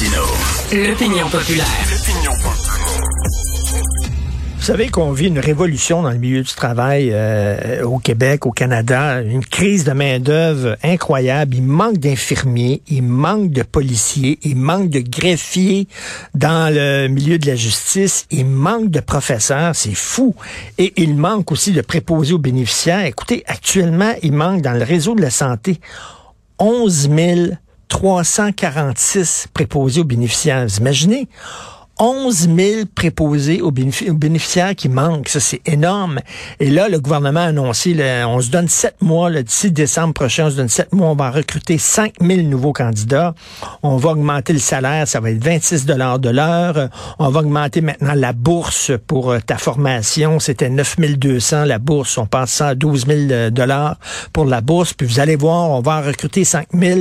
L'opinion populaire. Vous savez qu'on vit une révolution dans le milieu du travail euh, au Québec, au Canada, une crise de main-d'œuvre incroyable. Il manque d'infirmiers, il manque de policiers, il manque de greffiers dans le milieu de la justice, il manque de professeurs, c'est fou. Et il manque aussi de préposés aux bénéficiaires. Écoutez, actuellement, il manque dans le réseau de la santé 11 346 préposés aux bénéficiaires. Imaginez? 11 000 préposés aux, bénéficiaires qui manquent. Ça, c'est énorme. Et là, le gouvernement a annoncé, on se donne sept mois, le d'ici décembre prochain, on se donne sept mois, on va recruter 5 000 nouveaux candidats. On va augmenter le salaire, ça va être 26 dollars de l'heure. On va augmenter maintenant la bourse pour euh, ta formation. C'était 9 200 la bourse. On passe à 12 000 dollars pour la bourse. Puis vous allez voir, on va en recruter 5 000.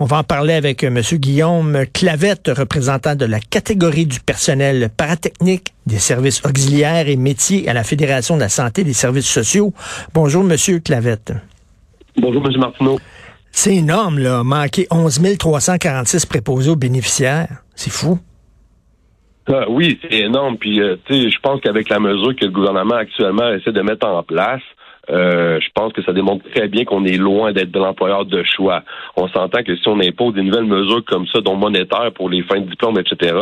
On va en parler avec euh, M. Guillaume Clavette, représentant de la catégorie du personnel paratechnique des services auxiliaires et métiers à la Fédération de la santé et des services sociaux. Bonjour, M. Clavette. Bonjour, M. Martineau. C'est énorme, là, manquer 11 346 préposés aux bénéficiaires. C'est fou. Ah, oui, c'est énorme. Puis, euh, tu sais, je pense qu'avec la mesure que le gouvernement actuellement essaie de mettre en place, euh, je pense que ça démontre très bien qu'on est loin d'être de l'employeur de choix. On s'entend que si on impose des nouvelles mesures comme ça, dont monétaires pour les fins de diplôme, etc.,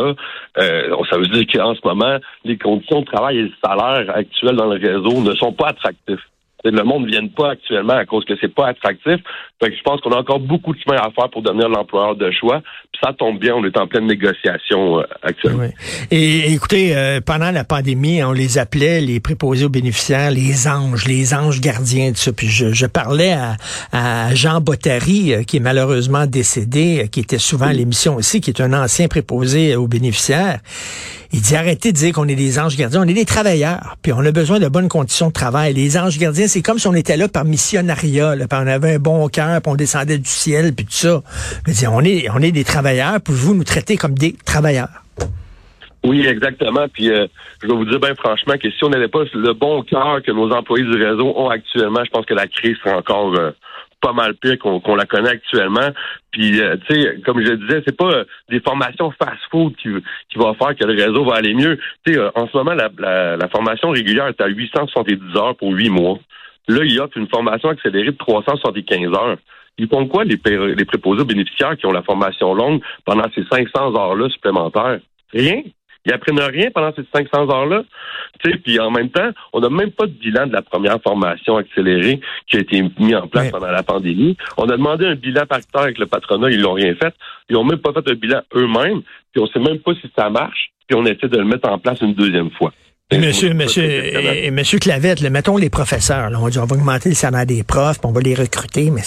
euh, ça veut dire qu'en ce moment, les conditions de travail et le salaire actuels dans le réseau ne sont pas attractifs le monde ne vient pas actuellement à cause que c'est pas attractif. Fait je pense qu'on a encore beaucoup de chemin à faire pour devenir l'employeur de choix. Ça tombe bien, on est en pleine négociation euh, actuellement. Et écoutez, euh, pendant la pandémie, on les appelait les préposés aux bénéficiaires, les anges, les anges gardiens de ça. Puis je, parlais à, Jean Bottary, euh, qui est malheureusement décédé, qui était souvent à l'émission aussi, qui est un ancien préposé aux bénéficiaires. Il dit arrêtez de dire qu'on est des anges gardiens, on est des travailleurs, puis on a besoin de bonnes conditions de travail. Les anges gardiens, c'est comme si on était là par missionnariat, là, puis on avait un bon cœur, puis on descendait du ciel, puis tout ça. Je dire, on est, on est des travailleurs, puis vous nous traitez comme des travailleurs? Oui, exactement. Puis euh, je vais vous dire bien franchement que si on n'avait pas le bon cœur que nos employés du réseau ont actuellement, je pense que la crise serait encore euh, pas mal pire qu'on la connaît actuellement. Puis, euh, tu sais, comme je le disais, c'est pas des formations fast-food qui, qui va faire que le réseau va aller mieux. Tu sais, en ce moment, la, la, formation régulière est à 870 heures pour huit mois. Là, il y a une formation accélérée de 375 heures. Ils font quoi, les, les préposés bénéficiaires qui ont la formation longue pendant ces 500 heures-là supplémentaires? Rien. Ils apprennent rien pendant ces 500 heures-là. Puis en même temps, on n'a même pas de bilan de la première formation accélérée qui a été mis en place pendant la pandémie. On a demandé un bilan par terre avec le patronat, ils l'ont rien fait. Ils n'ont même pas fait un bilan eux-mêmes. Puis on sait même pas si ça marche. Puis on essaie de le mettre en place une deuxième fois. monsieur, monsieur, et, monsieur Clavette, mettons les professeurs. on dit on va augmenter le salaire des profs, puis on va les recruter, mais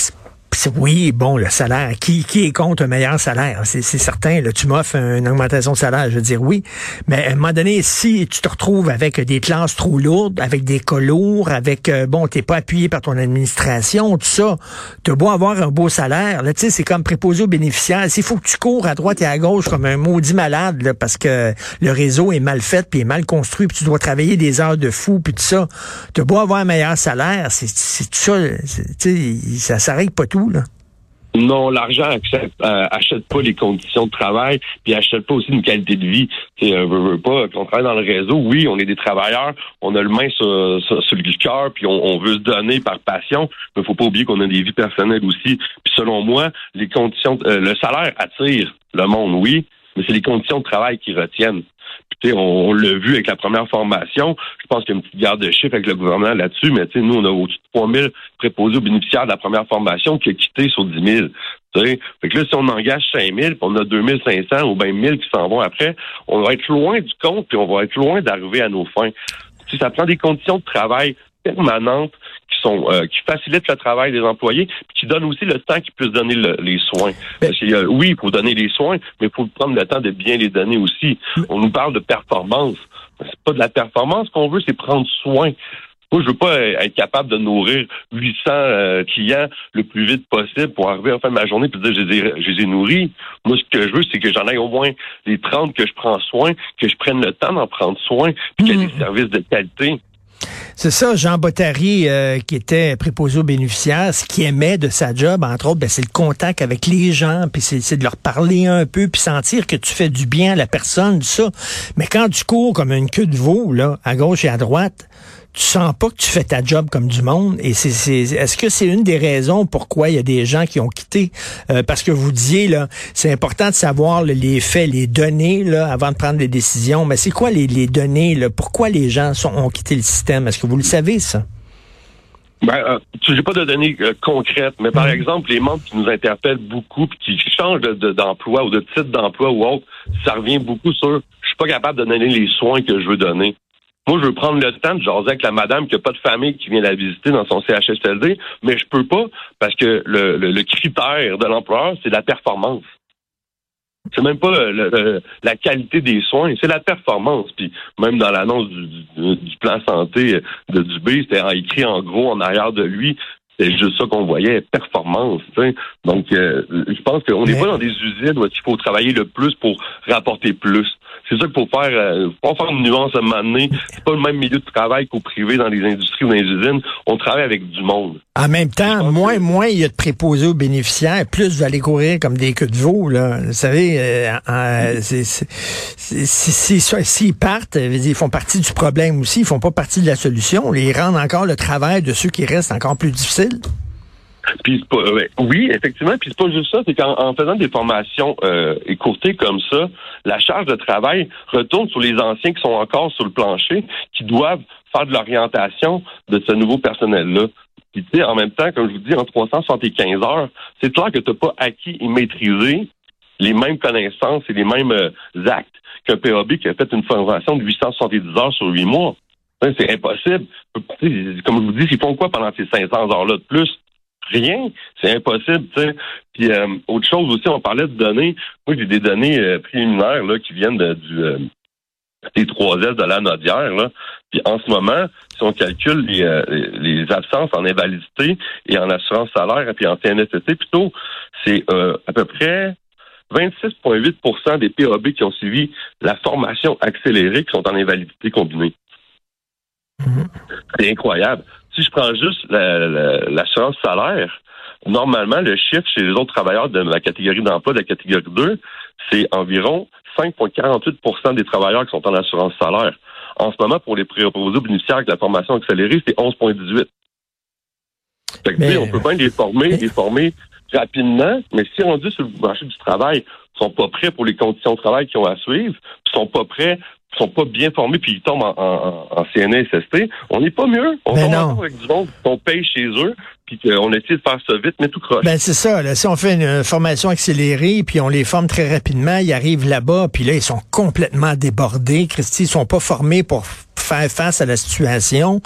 oui, bon, le salaire. Qui, qui est contre un meilleur salaire? C'est certain. Là, tu m'offres une augmentation de salaire, je veux dire oui. Mais à un moment donné, si tu te retrouves avec des classes trop lourdes, avec des cas lourds, avec, euh, bon, t'es pas appuyé par ton administration, tout ça, tu beau avoir un beau salaire. Là, tu sais, c'est comme préposé aux bénéficiaires. S'il faut que tu cours à droite et à gauche comme un maudit malade, là, parce que le réseau est mal fait, puis est mal construit, puis tu dois travailler des heures de fou, puis tout ça, tu beau avoir un meilleur salaire, c'est tout ça, ça s'arrête pas tout. Non, l'argent euh, achète pas les conditions de travail, puis achète pas aussi une qualité de vie. Veut, pas. On travaille dans le réseau, oui, on est des travailleurs, on a le main sur, le cœur, puis on, veut se donner par passion, mais faut pas oublier qu'on a des vies personnelles aussi. Puis selon moi, les conditions, euh, le salaire attire le monde, oui, mais c'est les conditions de travail qui retiennent on, l'a vu avec la première formation. Je pense qu'il y a une petite garde de chiffres avec le gouvernement là-dessus, mais nous, on a au-dessus de 3 000 préposés aux bénéficiaires de la première formation qui a quitté sur 10 000. Fait que là, si on engage 5 000, puis on a 2 500 ou bien 1000 qui s'en vont après, on va être loin du compte, puis on va être loin d'arriver à nos fins. Si ça prend des conditions de travail permanentes sont euh, qui facilitent le travail des employés, puis qui donnent aussi le temps qu'ils puissent donner les soins. Parce oui, il faut donner les soins, mais il faut prendre le temps de bien les donner aussi. On nous parle de performance. C'est pas de la performance qu'on veut, c'est prendre soin. Moi, je veux pas être capable de nourrir 800 euh, clients le plus vite possible pour arriver à la fin de ma journée et dire je les, ai, nourris. Moi, ce que je veux, c'est que j'en ai au moins les 30 que je prends soin, que je prenne le temps d'en prendre soin, puis qu'il y ait des mmh. services de qualité. C'est ça, Jean Bottary, euh, qui était préposé aux bénéficiaires, ce qu'il aimait de sa job, entre autres, ben, c'est le contact avec les gens, puis c'est de leur parler un peu, puis sentir que tu fais du bien à la personne, ça. Mais quand tu cours comme une queue de veau, là, à gauche et à droite, tu sens pas que tu fais ta job comme du monde. Et c'est, est-ce que c'est une des raisons pourquoi il y a des gens qui ont quitté? Euh, parce que vous disiez, là, c'est important de savoir les faits, les données, là, avant de prendre des décisions. Mais c'est quoi les, les données, là? Pourquoi les gens sont, ont quitté le système? Est-ce que vous le savez, ça? Ben, euh, j'ai pas de données euh, concrètes, mais par mm. exemple, les membres qui nous interpellent beaucoup, puis qui changent d'emploi ou de titre d'emploi ou autre, ça revient beaucoup sur je suis pas capable de donner les soins que je veux donner. Moi, je veux prendre le temps de jaser avec la madame qui n'a pas de famille qui vient la visiter dans son CHSLD, mais je peux pas parce que le, le, critère de l'employeur, c'est la performance. C'est même pas la qualité des soins, c'est la performance. Puis même dans l'annonce du, du, plan santé de Dubé, c'était écrit en gros en arrière de lui. C'est juste ça qu'on voyait, performance. Donc, euh, je pense qu'on n'est pas dans des usines où il faut travailler le plus pour rapporter plus. C'est ça qu'il faut faire. Euh, faut faire une nuance à un moment donné. C'est pas le même milieu de travail qu'au privé dans les industries ou dans les usines. On travaille avec du monde. En même temps, moins, moins il y a de préposés aux bénéficiaires, plus vous allez courir comme des queues de veau. Là. Vous savez, euh, s'ils partent, ils font partie du problème aussi. Ils font pas partie de la solution. Ils rendent encore le travail de ceux qui restent encore plus difficile. Puis oui, effectivement. Puis c'est pas juste ça, c'est qu'en faisant des formations euh, écourtées comme ça, la charge de travail retourne sur les anciens qui sont encore sur le plancher, qui doivent faire de l'orientation de ce nouveau personnel-là. Puis tu sais, en même temps, comme je vous dis, en 375 heures, c'est clair que tu n'as pas acquis et maîtrisé les mêmes connaissances et les mêmes euh, actes qu'un PAB qui a fait une formation de 870 heures sur 8 mois. C'est impossible. Comme je vous dis, ils font quoi pendant ces 500 heures-là de plus? Rien. C'est impossible, tu sais. Puis euh, autre chose aussi, on parlait de données. Moi, j'ai des données euh, préliminaires là, qui viennent de, du euh, des 3S de la Nodière. Là. Puis en ce moment, si on calcule les, les absences en invalidité et en assurance salaire et puis en CNSST, plutôt, c'est à peu près 26,8% des PAB qui ont suivi la formation accélérée qui sont en invalidité combinée. Mm-hmm. C'est incroyable. Si je prends juste l'assurance salaire, normalement, le chiffre chez les autres travailleurs de la catégorie d'emploi de la catégorie 2, c'est environ 5,48% des travailleurs qui sont en assurance salaire. En ce moment, pour les préposés bénéficiaires avec la formation accélérée, c'est 11,18. Fait que, on peut bien les former, les former rapidement, mais si on dit sur le marché du travail, sont pas prêts pour les conditions de travail qu'ils ont à suivre, ils sont pas prêts sont pas bien formés puis ils tombent en, en, en CNSST, on n'est pas mieux. On ben tombe avec du monde qu'on paye chez eux puis qu'on essaie de faire ça vite, mais tout croche. Ben c'est ça. Là, si on fait une formation accélérée puis on les forme très rapidement, ils arrivent là-bas puis là ils sont complètement débordés. Christy, ils sont pas formés pour faire face à la situation.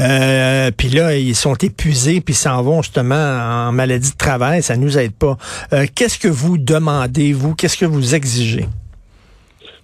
Euh, puis là, ils sont épuisés, puis s'en vont justement en maladie de travail. Ça nous aide pas. Euh, Qu'est-ce que vous demandez, vous? Qu'est-ce que vous exigez?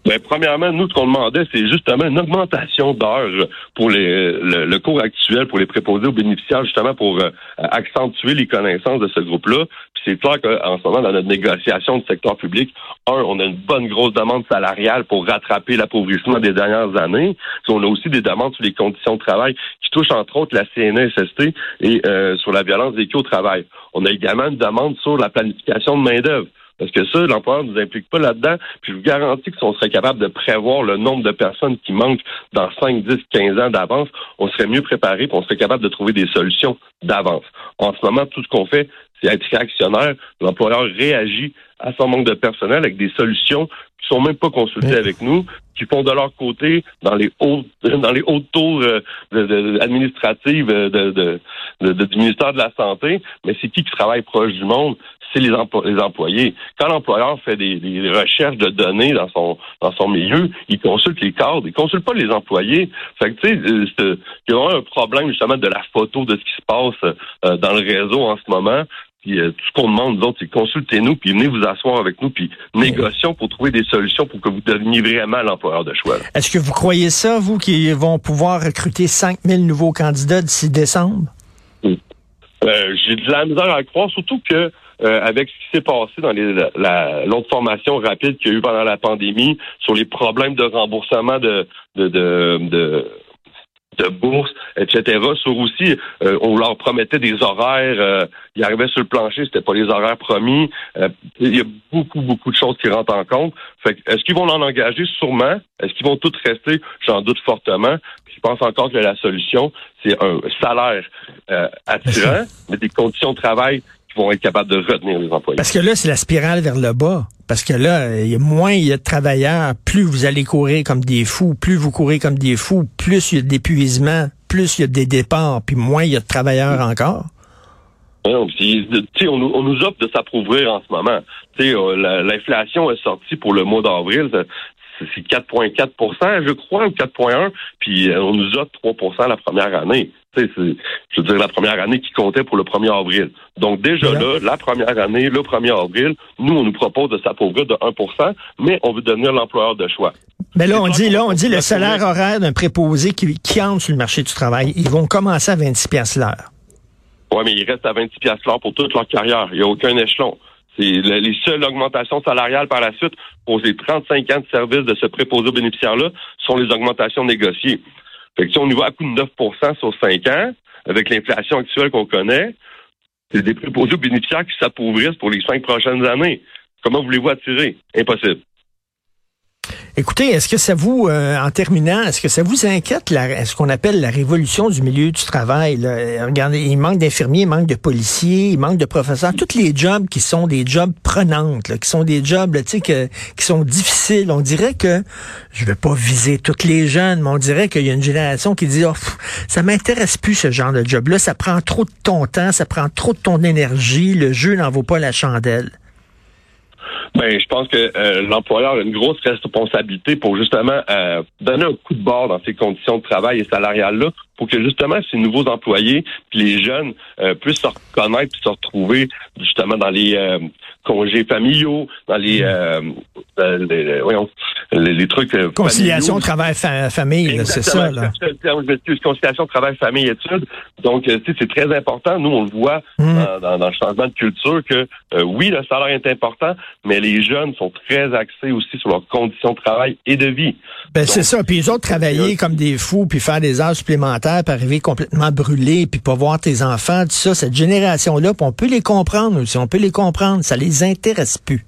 Ben, premièrement, nous, ce qu'on demandait, c'est justement une augmentation d'heures pour les, le, cours actuel, pour les préposés aux bénéficiaires, justement pour euh, accentuer les connaissances de ce groupe-là. Puis c'est clair qu'en ce moment, dans notre négociation du secteur public, un, on a une bonne grosse demande salariale pour rattraper l'appauvrissement des dernières années. Puis on a aussi des demandes sur les conditions de travail qui touchent entre autres la CNSST et euh, sur la violence vécue au travail. On a également une demande sur la planification de main-d'œuvre. Parce que ça, l'employeur ne nous implique pas là-dedans. Puis je vous garantis que si on serait capable de prévoir le nombre de personnes qui manquent dans 5, 10, 15 ans d'avance, on serait mieux préparé et on serait capable de trouver des solutions d'avance. En ce moment, tout ce qu'on fait, c'est être réactionnaire. L'employeur réagit à son manque de personnel avec des solutions qui sont même pas consultées avec nous, qui font de leur côté dans les hautes dans les hautes tours euh, administratives de, du ministère de la Santé. Mais c'est qui qui travaille proche du monde? c'est les, employés. Quand l'employeur fait des, recherches de données dans son dans son milieu, il consulte les cadres, il consulte pas les employés. Fait que tu sais, euh, il y a un problème justement de la photo de ce qui se passe euh, dans le réseau en ce moment. Puis euh, tout ce qu'on demande, nous autres, c'est consultez-nous, puis venez vous asseoir avec nous, puis négocions pour trouver des solutions pour que vous deveniez vraiment l'employeur de choix. Est-ce que vous croyez ça, vous, qui vont pouvoir recruter 5000 nouveaux candidats d'ici décembre? J'ai de la misère à croire, surtout que euh, avec ce qui s'est passé dans l'autre formation rapide qu'il y a eu pendant la pandémie sur les problèmes de remboursement de, de, de, de bourse, etc. Sur aussi, euh, on leur promettait des horaires, euh, ils arrivaient sur le plancher, c'était pas les horaires promis. Euh, il y a beaucoup, beaucoup de choses qui rentrent en compte. Fait est-ce qu'ils vont en engager? Sûrement. Est-ce qu'ils vont tous rester? J'en doute fortement. je pense encore que la solution, c'est un salaire attirant, mais des conditions de travail qui vont être capables de retenir les employés. Parce que là, c'est la spirale vers le bas. Parce que là, il y a moins il y a de travailleurs, plus vous allez courir comme des fous, plus vous courez comme des fous, plus il y a d'épuisement, plus il y a des départs, puis moins il y a de travailleurs encore. on, on, nous offre de s'approuvrir en ce moment. Euh, l'inflation est sortie pour le mois d'avril c'est 4,4% je crois, ou 4,1 puis euh, on nous offre 3% la première année. C'est, je veux dire, la première année qui comptait pour le 1er avril. Donc, déjà là, la première année, le 1er avril, nous, on nous propose de s'appauvrir de 1% mais on veut devenir l'employeur de choix. Mais là, on dit, là, on dit le salaire horaire d'un préposé qui, qui entre sur le marché du travail, ils vont commencer à 26 pièces l'heure. Oui, mais ils restent à 26 pièces l'heure pour toute leur carrière. Il n'y a aucun échelon. C'est les seules augmentations salariales par la suite pour ces 35 ans de service de ce préposé aux bénéficiaires-là sont les augmentations négociées. Fait que si on y va à coût de 9 sur 5 ans, avec l'inflation actuelle qu'on connaît, c'est des préposés aux bénéficiaires qui s'appauvrissent pour les cinq prochaines années. Comment voulez-vous attirer? Impossible. Écoutez, est-ce que ça vous, euh, en terminant, est-ce que ça vous inquiète la, ce qu'on appelle la révolution du milieu du travail? Là? Regardez, il manque d'infirmiers, il manque de policiers, il manque de professeurs. Tous les jobs qui sont des jobs prenantes, qui sont des jobs là, que, qui sont difficiles. On dirait que, je vais pas viser toutes les jeunes, mais on dirait qu'il y a une génération qui dit, oh, ça m'intéresse plus ce genre de job-là, ça prend trop de ton temps, ça prend trop de ton énergie, le jeu n'en vaut pas la chandelle. Ben, je pense que euh, l'employeur a une grosse responsabilité pour justement euh, donner un coup de bord dans ces conditions de travail et salariales-là pour que justement ces nouveaux employés puis les jeunes euh, puissent se reconnaître puis se retrouver justement dans les congés familiaux, dans les, les, voyons, les, trucs conciliation travail-famille, c'est ça là. Conciliation travail-famille-études. Donc, c'est très important. Nous, on le voit mmh. dans, dans, le changement de culture que oui, le salaire est important, mais les jeunes sont très axés aussi sur leurs conditions de travail et de vie. Ben, c'est ça. Puis les autres travailler comme des fous, puis faire des heures supplémentaires, puis arriver complètement brûlés, puis pas voir tes enfants, tout ça, cette génération-là, on peut les comprendre aussi. On peut les comprendre. Ça les intéresse plus.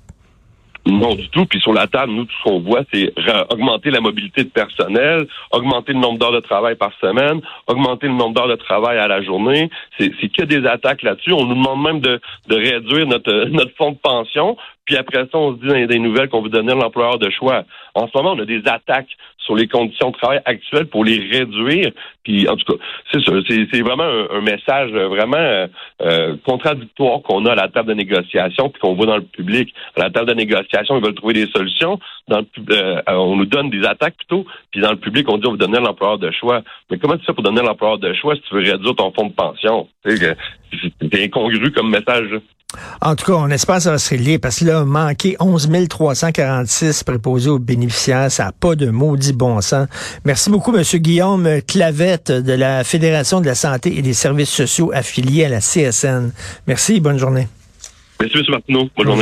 Non, du tout. Puis sur la table, nous, tout ce qu'on voit, c'est augmenter la mobilité de personnel, augmenter le nombre d'heures de travail par semaine, augmenter le nombre d'heures de travail à la journée. C'est que des attaques là-dessus. On nous demande même de, de réduire notre, notre fonds de pension. Puis après ça, on se dit dans des nouvelles qu'on veut donner l'employeur de choix. En ce moment, on a des attaques sur les conditions de travail actuelles pour les réduire. Puis en tout cas, c'est ça. C'est vraiment un, message vraiment euh, euh, contradictoire qu'on a à la table de négociation, puis qu'on voit dans le public. À la table de négociation, ils veulent trouver des solutions. Dans le, euh, on nous donne des attaques plutôt, puis dans le public, on dit on veut donner l'employeur de choix. Mais comment tu fais pour donner l'employeur de choix si tu veux réduire ton fonds de pension? C'est incongru comme message. En tout cas, on espère que ça va se régler parce que là, manquer 11 346 préposés aux bénéficiaires, ça n'a pas de maudit bon sens. Merci beaucoup, M. Guillaume Clavette de la Fédération de la santé et des services sociaux affiliés à la CSN. Merci, bonne journée. Merci, M. Martineau. Bonne journée.